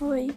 Oi.